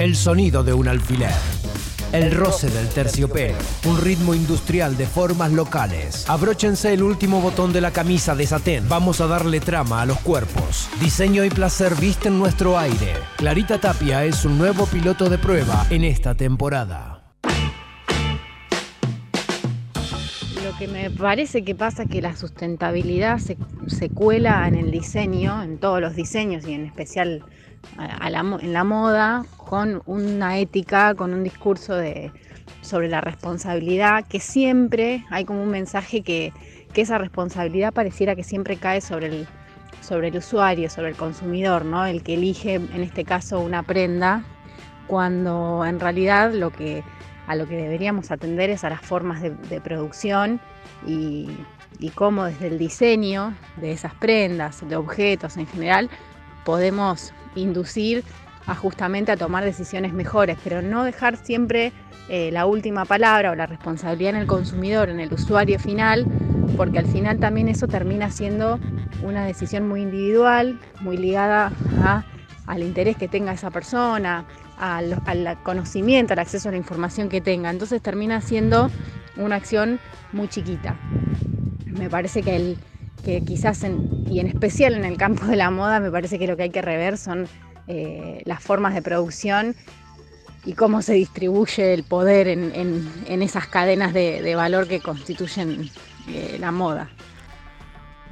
El sonido de un alfiler. El roce del terciopelo, un ritmo industrial de formas locales. Abróchense el último botón de la camisa de satén. Vamos a darle trama a los cuerpos. Diseño y placer visten nuestro aire. Clarita Tapia es un nuevo piloto de prueba en esta temporada. Lo que me parece que pasa es que la sustentabilidad se, se cuela en el diseño, en todos los diseños y en especial en la moda, con una ética, con un discurso de, sobre la responsabilidad, que siempre hay como un mensaje que, que esa responsabilidad pareciera que siempre cae sobre el, sobre el usuario, sobre el consumidor, ¿no? el que elige en este caso una prenda, cuando en realidad lo que, a lo que deberíamos atender es a las formas de, de producción y, y cómo desde el diseño de esas prendas, de objetos en general, podemos inducir a justamente a tomar decisiones mejores, pero no dejar siempre eh, la última palabra o la responsabilidad en el consumidor, en el usuario final, porque al final también eso termina siendo una decisión muy individual, muy ligada al interés que tenga esa persona, al, al conocimiento, al acceso a la información que tenga. Entonces termina siendo una acción muy chiquita. Me parece que, el, que quizás, en- y en especial en el campo de la moda, me parece que lo que hay que rever son eh, las formas de producción y cómo se distribuye el poder en, en- en esas cadenas de, de valor que constituyen eh, la moda.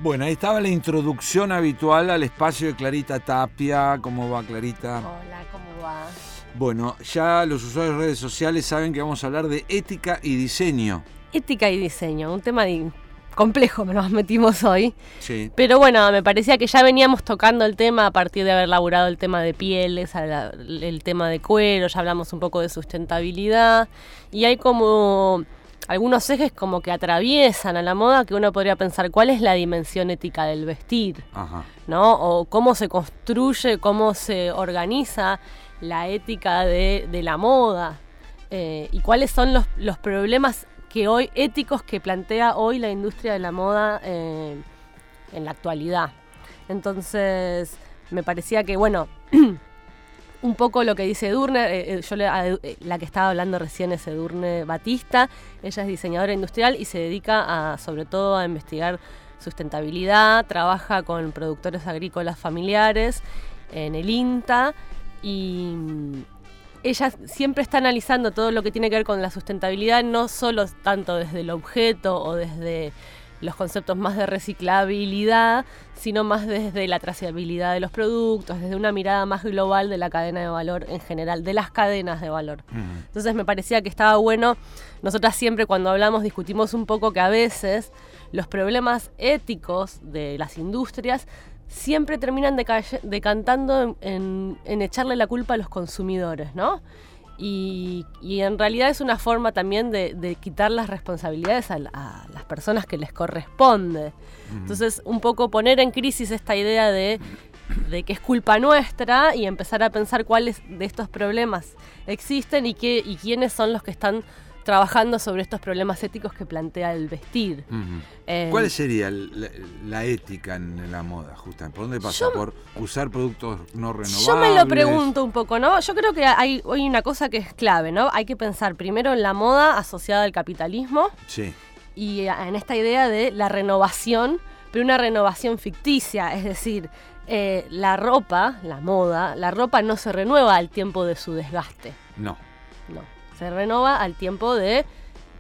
Bueno, ahí estaba la introducción habitual al espacio de Clarita Tapia. ¿Cómo va Clarita? Hola, ¿cómo va? Bueno, ya los usuarios de redes sociales saben que vamos a hablar de ética y diseño. Ética y diseño, un tema di- complejo nos metimos hoy. Sí. Pero bueno, me parecía que ya veníamos tocando el tema a partir de haber laburado el tema de pieles, el tema de cuero, ya hablamos un poco de sustentabilidad. Y hay como algunos ejes como que atraviesan a la moda que uno podría pensar cuál es la dimensión ética del vestir. Ajá. ¿no? O cómo se construye, cómo se organiza la ética de, de la moda eh, y cuáles son los, los problemas que hoy éticos que plantea hoy la industria de la moda eh, en la actualidad. Entonces, me parecía que, bueno, un poco lo que dice Edurne, eh, eh, yo eh, la que estaba hablando recién es Edurne Batista, ella es diseñadora industrial y se dedica a, sobre todo a investigar sustentabilidad, trabaja con productores agrícolas familiares en el INTA y ella siempre está analizando todo lo que tiene que ver con la sustentabilidad, no solo tanto desde el objeto o desde los conceptos más de reciclabilidad, sino más desde la trazabilidad de los productos, desde una mirada más global de la cadena de valor en general, de las cadenas de valor. Entonces me parecía que estaba bueno, nosotras siempre cuando hablamos discutimos un poco que a veces los problemas éticos de las industrias siempre terminan decantando en, en- en echarle la culpa a los consumidores, ¿no? Y, y en realidad es una forma también de, de quitar las responsabilidades a, la- a las personas que les corresponde. Entonces, un poco poner en crisis esta idea de, de que es culpa nuestra y empezar a pensar cuáles de estos problemas existen y, qué, y quiénes son los que están trabajando sobre estos problemas éticos que plantea el vestir. Eh, ¿Cuál sería la, la ética en la moda, justamente? ¿Por dónde pasa? Yo- ¿Por usar productos no renovables? Yo me lo pregunto un poco, ¿no? Yo creo que hay hoy una cosa que es clave, ¿no? Hay que pensar primero en la moda asociada al capitalismo Sí. y a- en esta idea de la renovación, pero una renovación ficticia, es decir, eh, la ropa, la moda, la ropa no se renueva al tiempo de su desgaste, No. Se renueva al tiempo de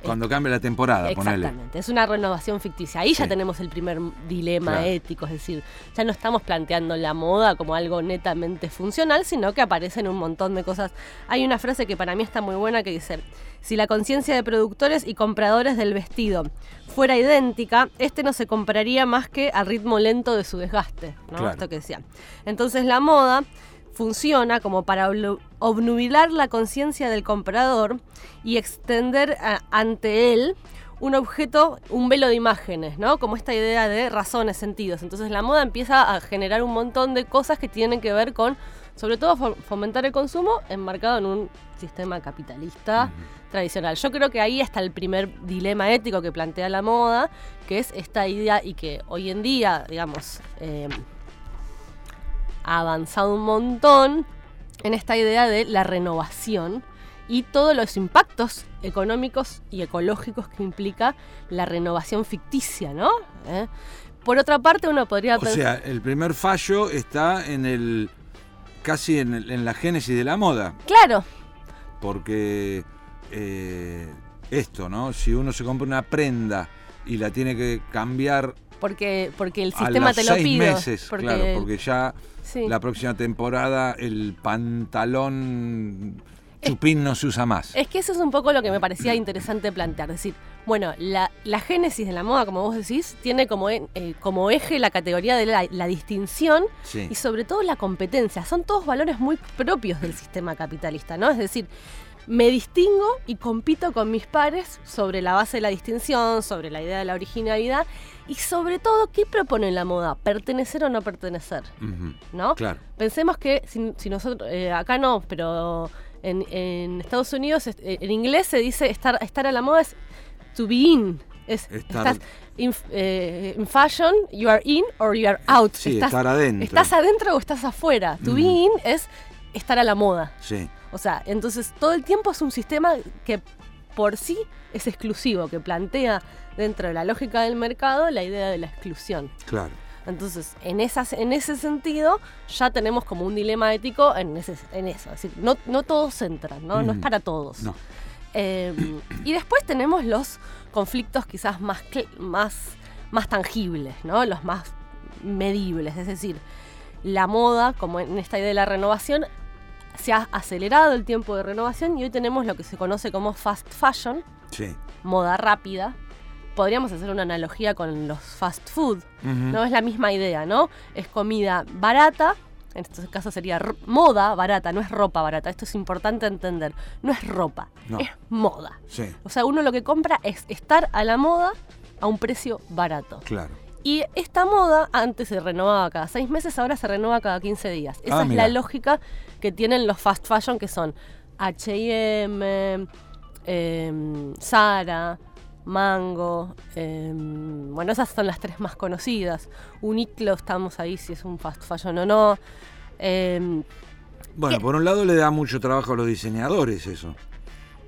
Cuando cambia la temporada, ponele. Exactamente, es una renovación ficticia. Ahí ya tenemos el primer dilema Claro. ético, es decir, ya no estamos planteando la moda como algo netamente funcional, sino que aparecen un montón de cosas. Hay una frase que para mí está muy buena que dice, si la conciencia de productores y compradores del vestido fuera idéntica, este no se compraría más que al ritmo lento de su desgaste, ¿no? Claro. Esto que decía. Entonces la moda funciona como para obnubilar la conciencia del comprador y extender a- ante él un objeto, un velo de imágenes, ¿no? Como esta idea de razones, sentidos. Entonces la moda empieza a generar un montón de cosas que tienen que ver con, sobre todo, fo- fomentar el consumo enmarcado en un sistema capitalista tradicional. Yo creo que ahí está el primer dilema ético que plantea la moda, que es esta idea y que hoy en día, digamos, eh, ha avanzado un montón, en esta idea de la renovación y todos los impactos económicos y ecológicos que implica la renovación ficticia, ¿no? ¿Eh? Por otra parte, uno podría O sea, el primer fallo está en el casi en, el- en la génesis de la moda, Claro, porque eh, esto, ¿no? Si uno se compra una prenda y la tiene que cambiar porque, porque el sistema te lo seis meses, porque, claro, porque ya sí. la próxima temporada el pantalón chupín no se usa más. Es que eso es un poco lo que me parecía interesante plantear. Es decir, bueno, la, la génesis de la moda, como vos decís, tiene como, eh, como eje la categoría de la, la distinción Sí. y sobre todo la competencia. Son todos valores muy propios del sistema capitalista, ¿no? Es decir, me distingo y compito con mis pares sobre la base de la distinción, sobre la idea de la originalidad y sobre todo, ¿qué propone la moda? ¿Pertenecer o no pertenecer? ¿No? Claro. Pensemos que si, si nosotros, eh, acá no, pero en, en Estados Unidos, eh, en inglés se dice estar, estar a la moda es to be in. Es, Estar- estás in, eh, in fashion, you are in or you are out. Sí, estás, estar adentro. ¿Estás adentro o estás afuera? To be in es estar a la moda. Sí, O sea, entonces todo el tiempo es un sistema que por sí es exclusivo, que plantea dentro de la lógica del mercado la idea de la exclusión. claro. Entonces, en, esas, en ese sentido, ya tenemos como un dilema ético en, ese, en eso. Es decir, no, no todos entran, ¿no? No es Mm. para todos. No. Eh, y después tenemos los conflictos quizás más, más, más tangibles, ¿no? Los más medibles. Es decir, la moda, como en esta idea de la renovación, se ha acelerado el tiempo de renovación y hoy tenemos lo que se conoce como fast fashion, Sí. moda rápida. Podríamos hacer una analogía con los fast food, no es la misma idea, ¿no? Es comida barata, en este caso sería moda barata, no es ropa barata. Esto es importante entender. No es ropa, No. es moda. Sí, O sea, uno lo que compra es estar a la moda a un precio barato. claro. Y esta moda antes se renovaba cada seis meses, ahora se renueva cada 15 días. Esa Ah, es mira. la lógica que tienen los fast fashion, que son H&M, em, Zara, Mango. em, bueno, esas son las tres más conocidas. Uniqlo, estamos ahí si es un fast fashion o no. Em, Bueno, por un lado le da mucho trabajo a los diseñadores eso.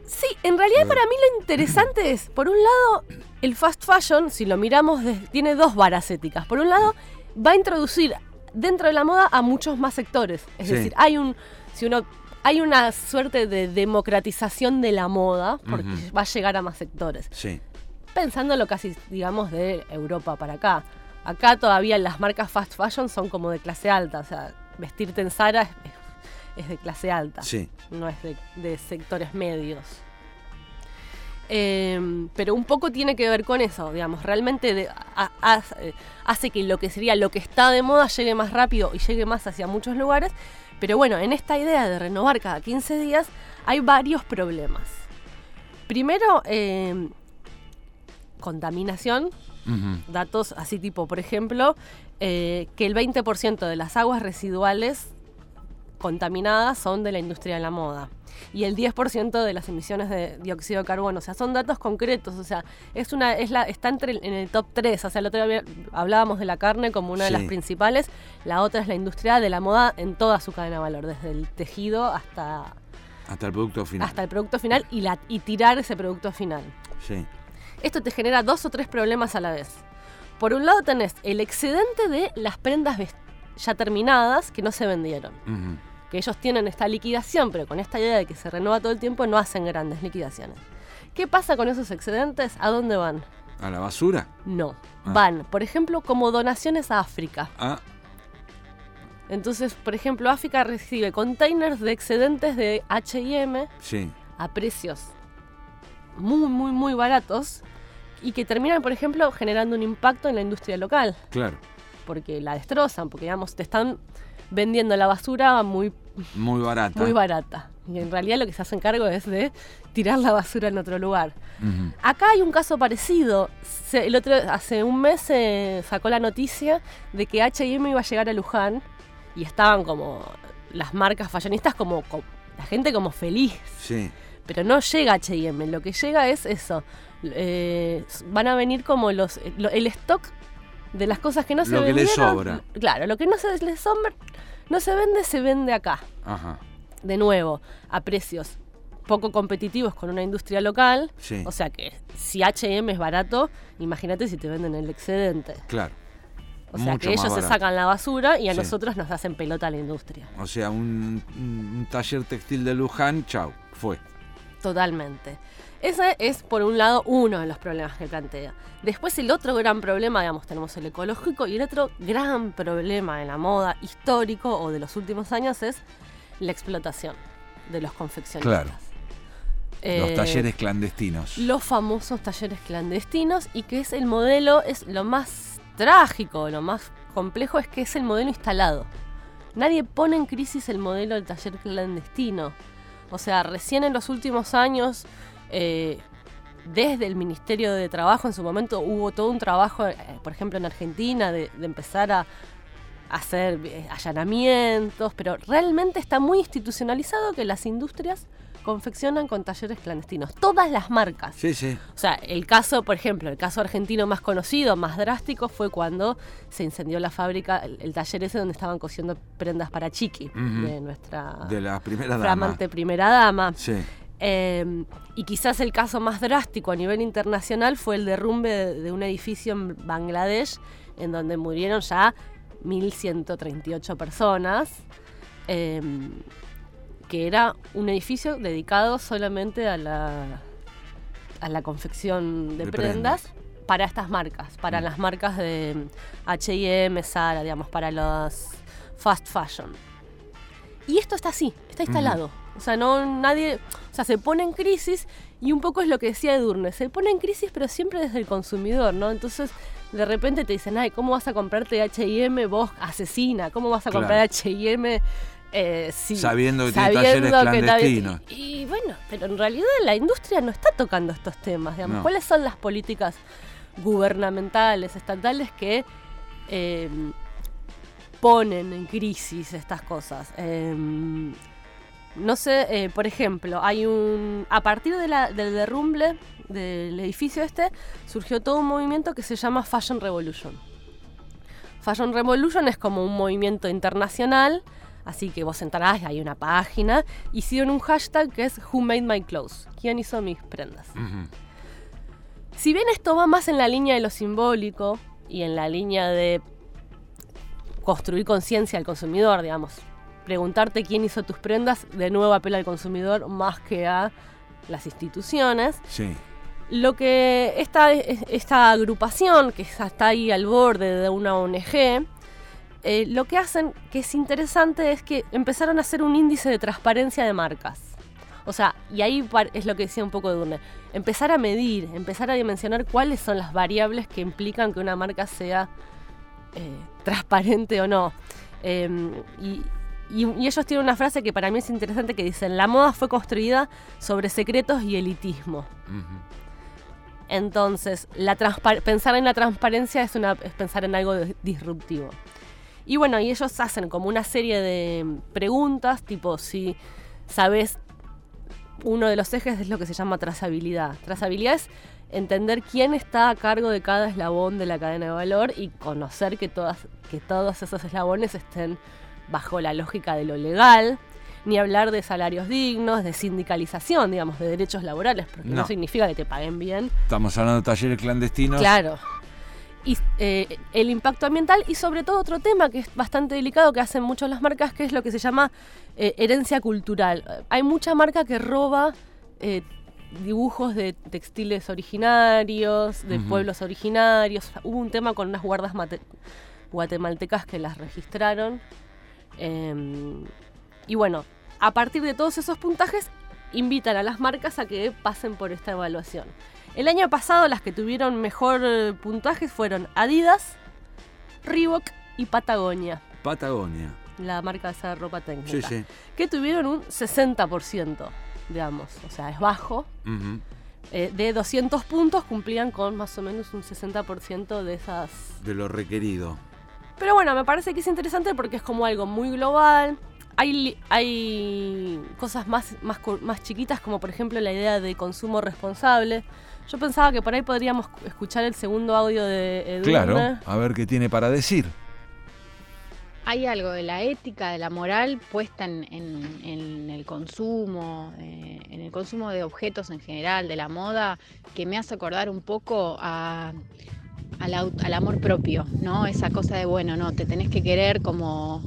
Sí, en realidad para mí lo interesante es, por un lado, el fast fashion, si lo miramos, tiene dos varas éticas. Por un lado, va a introducir dentro de la moda a muchos más sectores. Es Sí. decir, hay un, si uno, hay una suerte de democratización de la moda, porque va a llegar a más sectores. Sí, Pensándolo casi, digamos, de Europa para acá. Acá todavía las marcas fast fashion son como de clase alta, o sea, vestirte en Zara es, es de clase alta sí. no es de, de sectores medios. Eh, pero un poco tiene que ver con eso, digamos, realmente de- a- a- hace que lo que sería lo que está de moda llegue más rápido y llegue más hacia muchos lugares. Pero bueno, en esta idea de renovar cada 15 días hay varios problemas. Primero, eh, contaminación, datos así tipo, por ejemplo, eh, que el 20% de las aguas residuales contaminadas son de la industria de la moda. Y el 10% de las emisiones de dióxido de carbono, o sea, son datos concretos, o sea, es una es la está entre en el top 3, o sea, el otro día hablábamos de la carne como una de las principales, la otra es la industria de la moda en toda su cadena de valor, desde el tejido hasta Hasta el producto final. hasta el producto final y la y tirar ese producto final. Sí, Esto te genera dos o tres problemas a la vez. Por un lado tenés el excedente de las prendas ya terminadas que no se vendieron. Que ellos tienen esta liquidación, pero con esta idea de que se renueva todo el tiempo no hacen grandes liquidaciones. ¿Qué pasa con esos excedentes? ¿A dónde van? ¿A la basura? No. Ah. Van, por ejemplo, como donaciones a África. Ah, Entonces, por ejemplo, África recibe containers de excedentes de HM sí. a precios muy, muy, muy baratos y que terminan, por ejemplo, generando un impacto en la industria local, Claro. porque la destrozan, porque digamos, te están vendiendo la basura muy, Muy barata. muy barata. Y en realidad lo que se hacen cargo es de tirar la basura en otro lugar. Acá hay un caso parecido. Se- el otro, hace un mes se sacó la noticia de que HM iba a llegar a Luján y estaban como las marcas fashionistas como, co- la gente como feliz Sí. Pero no llega H&M, lo que llega es eso. Eh, van a venir como los lo- el stock de las cosas que no se Lo que les vendieron. sobra. Claro, lo que no se les sobra, no se vende, se vende acá. Ajá. de nuevo, a precios poco competitivos con una industria local. Sí. O sea que si HM es barato, imagínate si te venden el excedente. Claro. O sea Mucho que ellos se sacan la basura y a Sí. nosotros nos hacen pelota a la industria. O sea, un, un taller textil de Luján, chau, fue. Totalmente. Ese es, por un lado, uno de los problemas que plantea. Después, el otro gran problema, digamos, tenemos el ecológico y el otro gran problema de la moda histórico o de los últimos años es la explotación de los confeccionistas. Claro. Eh, Los talleres clandestinos. Los famosos talleres clandestinos y que es el modelo, es lo más trágico, lo más complejo es que es el modelo instalado. Nadie pone en crisis el modelo del taller clandestino. O sea, recién en los últimos años, eh, desde el Ministerio de Trabajo en su momento hubo todo un trabajo, eh, por ejemplo en Argentina, de, de empezar a hacer eh, allanamientos, pero realmente está muy institucionalizado que las industrias confeccionan con talleres clandestinos. Todas las marcas. Sí, sí. O sea, el caso, por ejemplo, el caso argentino más conocido, más drástico, fue cuando se incendió la fábrica, el, el taller ese donde estaban cosiendo prendas para Chiqui, de nuestra De la primera dama. flamante primera dama. Sí. Eh, y quizás el caso más drástico a nivel internacional fue el derrumbe de, de un edificio en Bangladesh, en donde murieron ya 1.138 personas, eh, que era un edificio dedicado solamente a la, a la confección de, De prendas, prendas. para estas marcas, para Mm. las marcas de H&M, Zara, digamos, para los fast fashion. Y esto está así, está instalado. O sea, no nadie, o sea, se pone en crisis y un poco es lo que decía Edurne, se pone en crisis pero siempre desde el consumidor, ¿no? Entonces, de repente te dicen, "Ay, ¿cómo vas a comprarte H&M vos asesina? ¿Cómo vas a Claro. comprar H&M eh, si- Sabiendo que tiene sabiendo talleres que clandestinos. Y, y bueno, pero en realidad la industria no está tocando estos temas, digamos. No. ¿Cuáles son las políticas gubernamentales, estatales que eh, ponen en crisis estas cosas? Eh, no sé, eh, por ejemplo, hay un. A partir de la- del derrumbe del edificio este, surgió todo un movimiento que se llama Fashion Revolution. Fashion Revolution es como un movimiento internacional, así que vos entrarás, hay una página, hicieron un hashtag que es Who Made My Clothes? ¿Quién hizo mis prendas? Si bien esto va más en la línea de lo simbólico y en la línea de construir conciencia al consumidor, digamos, preguntarte quién hizo tus prendas, de nuevo apela al consumidor más que a las instituciones. Sí. Lo que esta, esta agrupación, que está ahí al borde de una ONG, eh, lo que hacen, que es interesante, es que empezaron a hacer un índice de transparencia de marcas. O sea, y ahí es lo que decía un poco Durne, empezar a medir, empezar a dimensionar cuáles son las variables que implican que una marca sea eh, transparente o no. Eh, y, y- y ellos tienen una frase que para mí es interesante que dicen, la moda fue construida sobre secretos y elitismo. Entonces, la pensar en la transparencia es, una, es pensar en algo disruptivo. Y bueno, y ellos hacen como una serie de preguntas, tipo si sabes, uno de los ejes es lo que se llama trazabilidad. Trazabilidad es entender quién está a cargo de cada eslabón de la cadena de valor y conocer que, todas, que todos esos eslabones estén bajo la lógica de lo legal, ni hablar de salarios dignos, de sindicalización, digamos, de derechos laborales, porque no, No. significa que te paguen bien, Estamos hablando de talleres clandestinos. Claro. Y eh, el impacto ambiental y sobre todo otro tema que es bastante delicado que hacen muchas las marcas, que es lo que se llama eh, herencia cultural. Hay mucha marca que roba eh, dibujos de textiles originarios, de pueblos originarios. Hubo un tema con unas guardas guatemaltecas que las registraron. Eh, y bueno, a partir de todos esos puntajes, invitan a las marcas a que pasen por esta evaluación. El año pasado las que tuvieron mejor eh, puntaje fueron Adidas, Reebok y Patagonia, Patagonia. la marca de esa ropa técnica, Sí, sí. que tuvieron un 60%, digamos, o sea, es bajo. Eh, de 200 puntos cumplían con más o menos un 60% de esas De lo requerido. Pero bueno, me parece que es interesante porque es como algo muy global. Hay, cosas más, más, más chiquitas, como por ejemplo la idea de consumo responsable. Yo pensaba que por ahí podríamos escuchar el segundo audio de Edurne. Claro. A ver qué tiene para decir. hay algo de la ética, de la moral puesta en, el consumo, eh, en el consumo de objetos en general, de la moda, que me hace acordar un poco al, amor propio, ¿no? Esa cosa de, bueno, no, te tenés que querer como,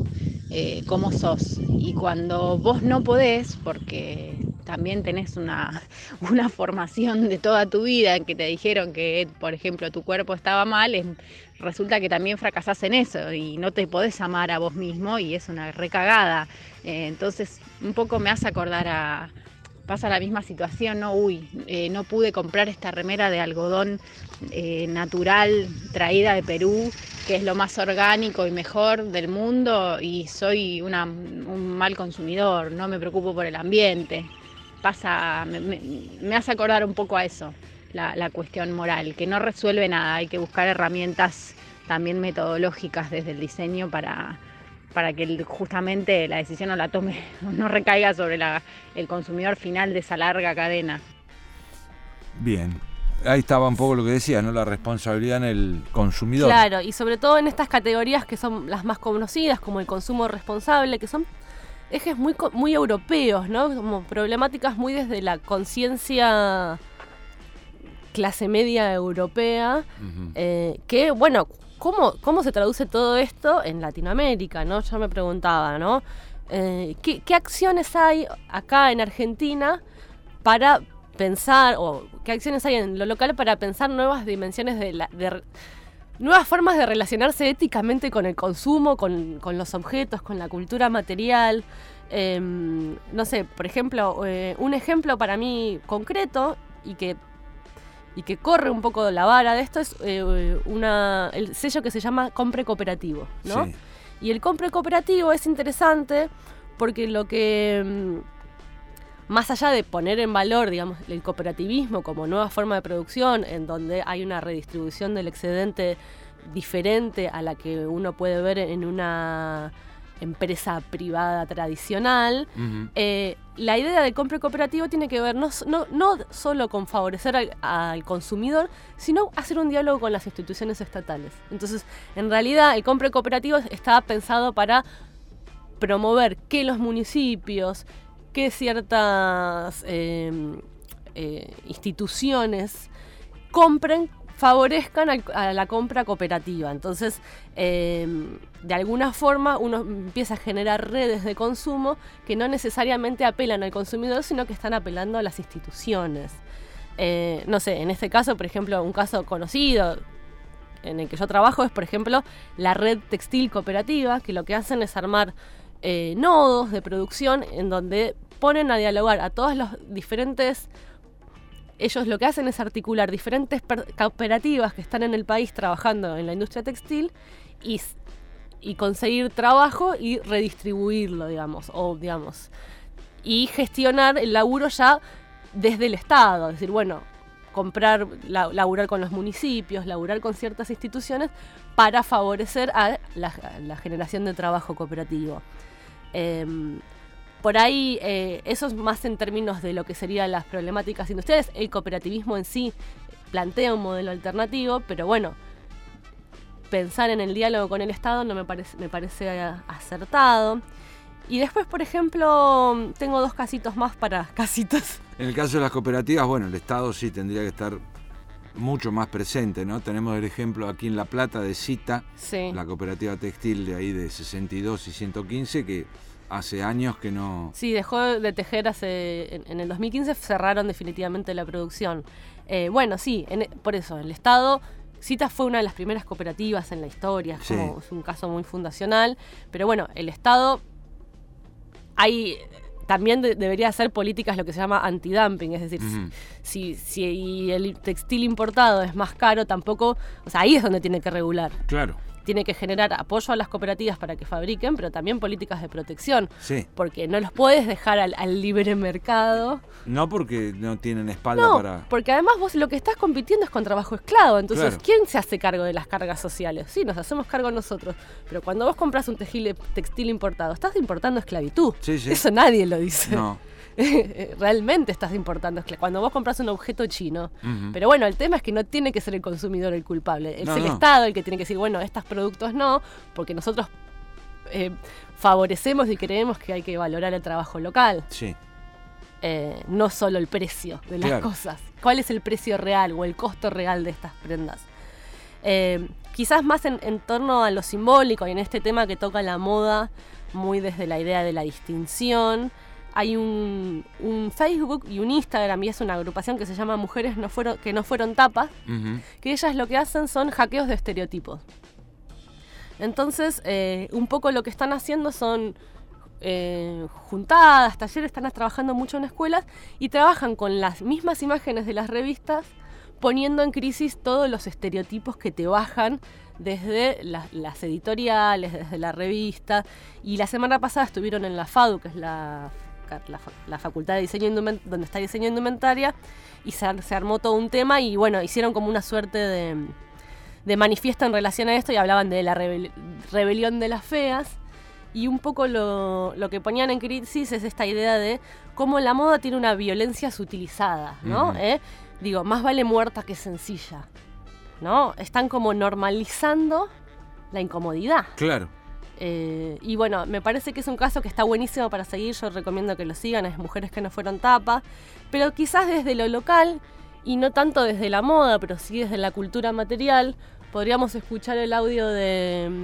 eh, como sos. Y cuando vos no podés, porque también tenés una, una, formación de toda tu vida en que te dijeron que, por ejemplo, tu cuerpo estaba mal, resulta que también fracasás en eso y no te podés amar a vos mismo y es una recagada. Eh, entonces, un poco me hace acordar a... Pasa la misma situación, ¿no? Uy, eh, no pude comprar esta remera de algodón eh, natural traída de Perú, que es lo más orgánico y mejor del mundo, y soy un mal consumidor, no me preocupo por el ambiente pasa, me, hace acordar un poco a eso, la, cuestión moral, que no resuelve nada, hay que buscar herramientas también metodológicas desde el diseño para, para que justamente la decisión no la tome, no recaiga sobre el consumidor final de esa larga cadena. Bien, ahí estaba un poco lo que decía, ¿no? La responsabilidad en el consumidor. Claro, y sobre todo en estas categorías que son las más conocidas, como el consumo responsable, que son ejes muy, muy europeos, ¿no? Como problemáticas muy desde la conciencia clase media europea, eh, que, bueno, ¿cómo, ¿cómo se traduce todo esto en Latinoamérica, no? Yo me preguntaba, ¿no? Eh, ¿qué, acciones hay acá en Argentina para pensar, o qué acciones hay en lo local para pensar nuevas dimensiones de, la, nuevas formas de relacionarse éticamente con el consumo, con, los objetos, con la cultura material. Em, no sé, por ejemplo, eh, un ejemplo para mí concreto y que, y que corre un poco la vara de esto es eh, una, el sello que se llama Compre Cooperativo, ¿no? Y el Compre Cooperativo es interesante porque lo que em, más allá de poner en valor, digamos, el cooperativismo como nueva forma de producción, en donde hay una redistribución del excedente diferente a la que uno puede ver en una empresa privada tradicional, eh, la idea del compre cooperativo tiene que ver no, no, solo con favorecer al, al, consumidor, sino hacer un diálogo con las instituciones estatales. Entonces, en realidad, el compre cooperativo está pensado para promover que los municipios, que ciertas em, eh, instituciones compren, favorezcan a la compra cooperativa. Entonces, em, de alguna forma uno empieza a generar redes de consumo que no necesariamente apelan al consumidor, sino que están apelando a las instituciones. Eh, no sé, en este caso, por ejemplo, un caso conocido en el que yo trabajo es, por ejemplo, la red textil cooperativa, que lo que hacen es armar eh, nodos de producción en donde ponen a dialogar a todos los diferentes... Ellos lo que hacen es articular diferentes cooperativas que están en el país trabajando en la industria textil y, y conseguir trabajo y redistribuirlo, digamos, o digamos, y gestionar el laburo ya desde el Estado, es decir, bueno, comprar, laburar con los municipios, laburar con ciertas instituciones para favorecer a la, generación de trabajo cooperativo. Em, por ahí, eh, eso es más en términos de lo que serían las problemáticas industriales. El cooperativismo en sí plantea un modelo alternativo, pero bueno, pensar en el diálogo con el Estado no me parece, me parece acertado. Y después, por ejemplo, tengo dos casitos más para casitos. En el caso de las cooperativas, bueno, el Estado sí tendría que estar mucho más presente, ¿no? Tenemos el ejemplo aquí en La Plata de Cita, la cooperativa textil de ahí de 62 y 115, que hace años que no... Sí, dejó de tejer hace... En, el 2015 cerraron definitivamente la producción. Eh, bueno, sí, por eso, el Estado... Cita fue una de las primeras cooperativas en la historia, es un caso muy fundacional, pero bueno, el Estado hay también debería hacer políticas lo que se llama antidumping, es decir, si, si el textil importado es más caro, tampoco, o sea, ahí es donde tiene que regular. Claro tiene que generar apoyo a las cooperativas para que fabriquen, pero también políticas de protección. Sí. Porque no los puedes dejar al, libre mercado. No porque no tienen espalda no, para. Porque además vos lo que estás compitiendo es con trabajo esclavo. Entonces, ¿quién se hace cargo de las cargas sociales? Sí, nos hacemos cargo nosotros. Pero cuando vos compras un textil importado, estás importando esclavitud. Sí, sí. Eso nadie lo dice. No. realmente estás importando. Cuando vos compras un objeto chino. Pero bueno, el tema es que no tiene que ser el consumidor el culpable. Es el Estado el que tiene que decir, bueno, estos productos no, porque nosotros eh, favorecemos y creemos que hay que valorar el trabajo local. Sí. Eh, no solo el precio de las cosas. ¿Cuál es el precio real o el costo real de estas prendas? Eh, quizás más en, torno a lo simbólico y en este tema que toca la moda, muy desde la idea de la distinción. Hay un, Facebook y un Instagram y es una agrupación que se llama Mujeres no fueron, que no fueron tapas, que ellas lo que hacen son hackeos de estereotipos. Entonces, eh, un poco lo que están haciendo son eh, juntadas, talleres, están trabajando mucho en escuelas y trabajan con las mismas imágenes de las revistas, poniendo en crisis todos los estereotipos que te bajan desde las editoriales, desde la revista. Y la semana pasada estuvieron en la FADU, que es la, la, Facultad de Diseño Indumentaria, donde está Diseño Indumentaria, y se, armó todo un tema y bueno, hicieron como una suerte de, de manifiesto en relación a esto y hablaban de la rebelión de las feas y un poco lo, que ponían en crisis es esta idea de cómo la moda tiene una violencia sutilizada, ¿no? ¿Eh? Digo, más vale muerta que sencilla, ¿no? Están como normalizando la incomodidad. Claro. Eh, y bueno, me parece que es un caso que está buenísimo para seguir, yo recomiendo que lo sigan, es Mujeres que no fueron tapa, pero quizás desde lo local y no tanto desde la moda, pero sí desde la cultura material, podríamos escuchar el audio de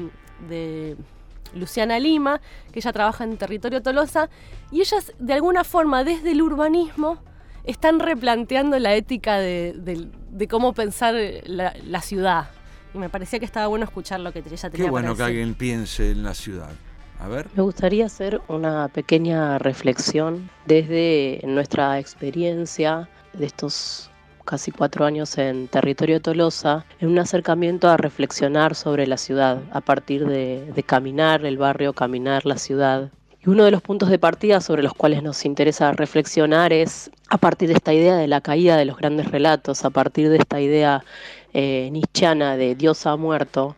Luciana Lima, que ella trabaja en territorio Tolosa, y ellas de alguna forma desde el urbanismo están replanteando la ética de, cómo pensar la, ciudad. Y me parecía que estaba bueno escuchar lo que ella tenía Qué bueno que alguien piense en la ciudad. A ver. Me gustaría hacer una pequeña reflexión desde nuestra experiencia de estos casi cuatro años en territorio Tolosa, en un acercamiento a reflexionar sobre la ciudad, a partir de, caminar el barrio, caminar la ciudad. Y uno de los puntos de partida sobre los cuales nos interesa reflexionar es a partir de esta idea de la caída de los grandes relatos, a partir de esta idea eh, de Dios ha muerto,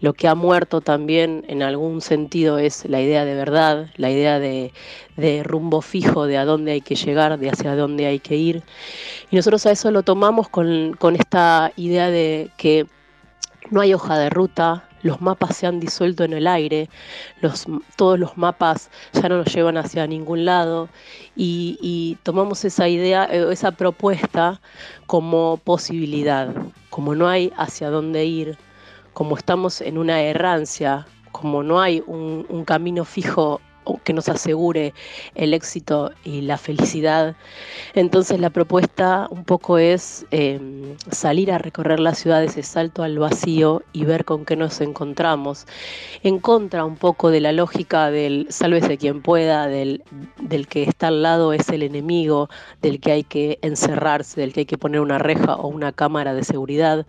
lo que ha muerto también en algún sentido es la idea de verdad, la idea de, rumbo fijo de a dónde hay que llegar, de hacia dónde hay que ir. Y nosotros a eso lo tomamos con, esta idea de que no hay hoja de ruta, los mapas se han disuelto en el aire, todos los mapas ya no nos llevan hacia ningún lado y, y, tomamos esa idea, eh, esa propuesta como posibilidad, como no hay hacia dónde ir, como estamos en una errancia, como no hay un, camino fijo que nos asegure el éxito y la felicidad. Entonces la propuesta un poco es em, salir a recorrer la ciudad, ese salto al vacío y ver con qué nos encontramos. En contra un poco de la lógica del sálvese quien pueda, del, del que está al lado es el enemigo, del que hay que encerrarse, del que hay que poner una reja o una cámara de seguridad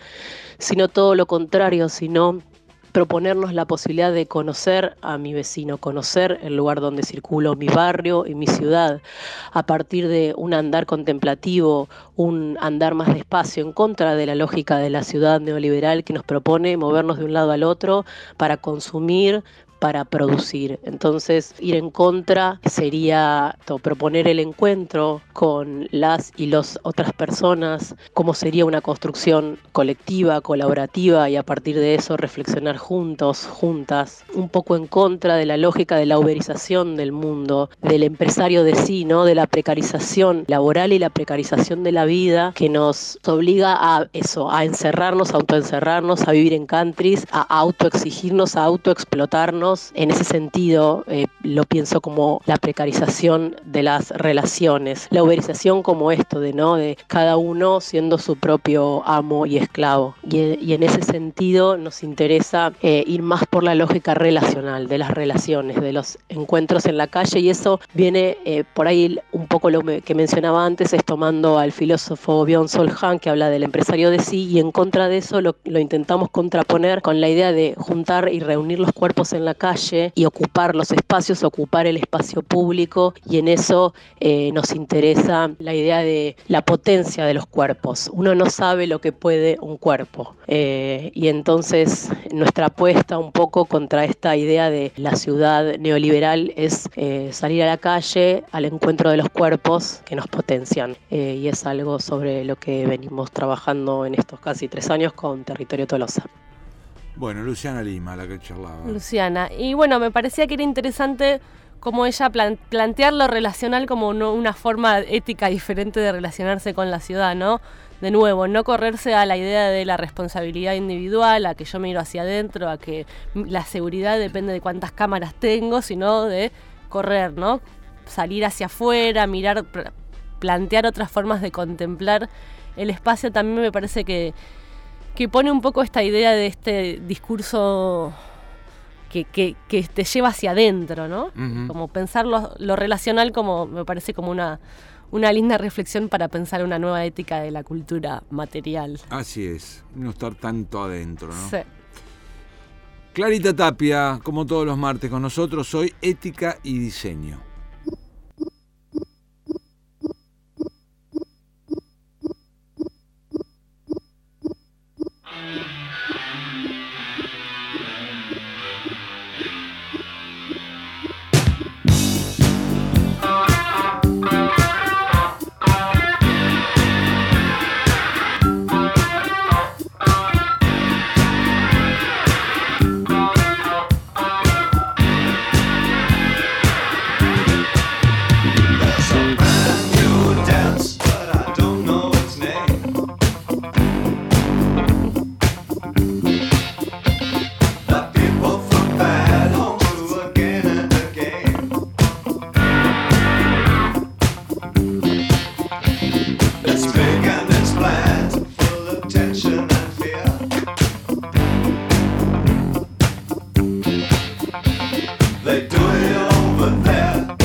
sino todo lo contrario, sino proponernos la posibilidad de conocer a mi vecino, conocer el lugar donde circulo, mi barrio y mi ciudad, a partir de un andar contemplativo, un andar más despacio, en contra de la lógica de la ciudad neoliberal que nos propone movernos de un lado al otro para consumir, para producir. Entonces, ir en contra sería proponer el encuentro con las y las otras personas, cómo sería una construcción colectiva, colaborativa y a partir de eso reflexionar juntos, juntas, un poco en contra de la lógica de la uberización del mundo, del empresario de sí, ¿no? de la precarización laboral y la precarización de la vida que nos obliga a eso, a encerrarnos, a autoencerrarnos, a vivir en countries, a autoexigirnos, a autoexplotarnos en ese sentido, eh, lo pienso como la precarización de las relaciones, la uberización como esto de no de cada uno siendo su propio amo y esclavo. Y, en ese sentido nos interesa eh, ir más por la lógica relacional de las relaciones, de los encuentros en la calle y eso viene eh, por ahí un poco lo que mencionaba antes, es tomando al filósofo Byung-Sol Han que habla del empresario de sí y en contra de eso lo, lo intentamos contraponer con la idea de juntar y reunir los cuerpos en la calle y ocupar los espacios, ocupar el espacio público y en eso eh, nos interesa la idea de la potencia de los cuerpos. Uno no sabe lo que puede un cuerpo eh, y entonces nuestra apuesta un poco contra esta idea de la ciudad neoliberal es eh, salir a la calle al encuentro de los cuerpos que nos potencian y es algo sobre lo que venimos trabajando en estos casi tres años con Territorio Tolosa. Bueno, Luciana Lima, la que charlaba. Luciana. Y bueno, me parecía que era interesante como ella plantear lo relacional como una forma ética diferente de relacionarse con la ciudad, ¿no? De nuevo, no correrse a la idea de la responsabilidad individual, a que yo miro hacia adentro, a que la seguridad depende de cuántas cámaras tengo, sino de correr, ¿no? Salir hacia afuera, mirar, plantear otras formas de contemplar el espacio también me parece que, que pone un poco esta idea de este discurso que, que, te lleva hacia adentro, ¿no? Como pensar lo, relacional como me parece como una, una linda reflexión para pensar una nueva ética de la cultura material. Así es, no estar tanto adentro, ¿no? Sí. Clarita Tapia, como todos los martes con nosotros, hoy Ética y Diseño. They do it over there.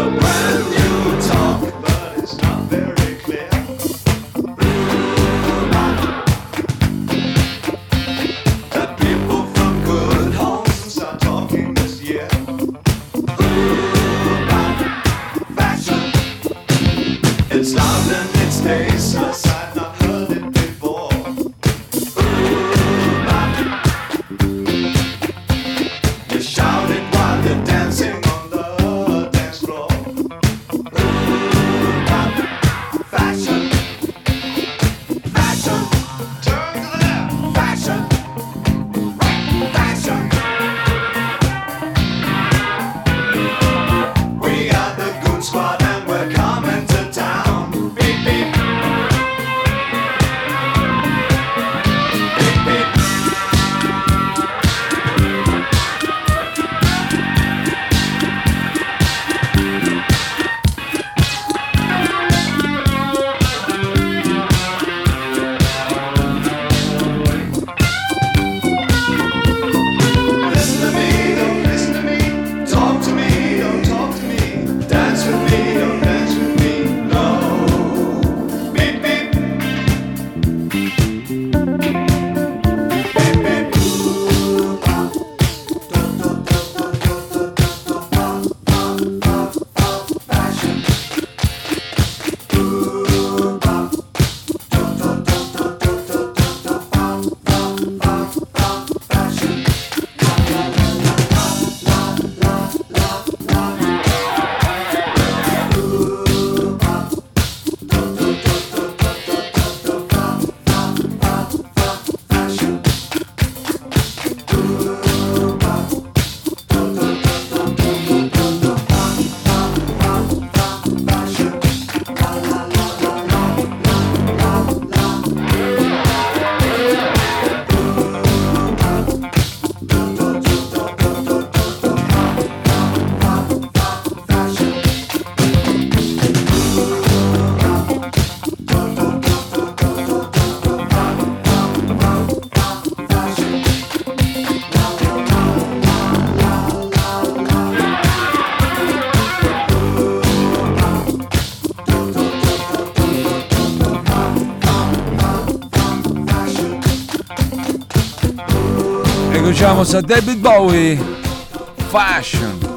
a brand new. Escuchamos a David Bowie. Fashion.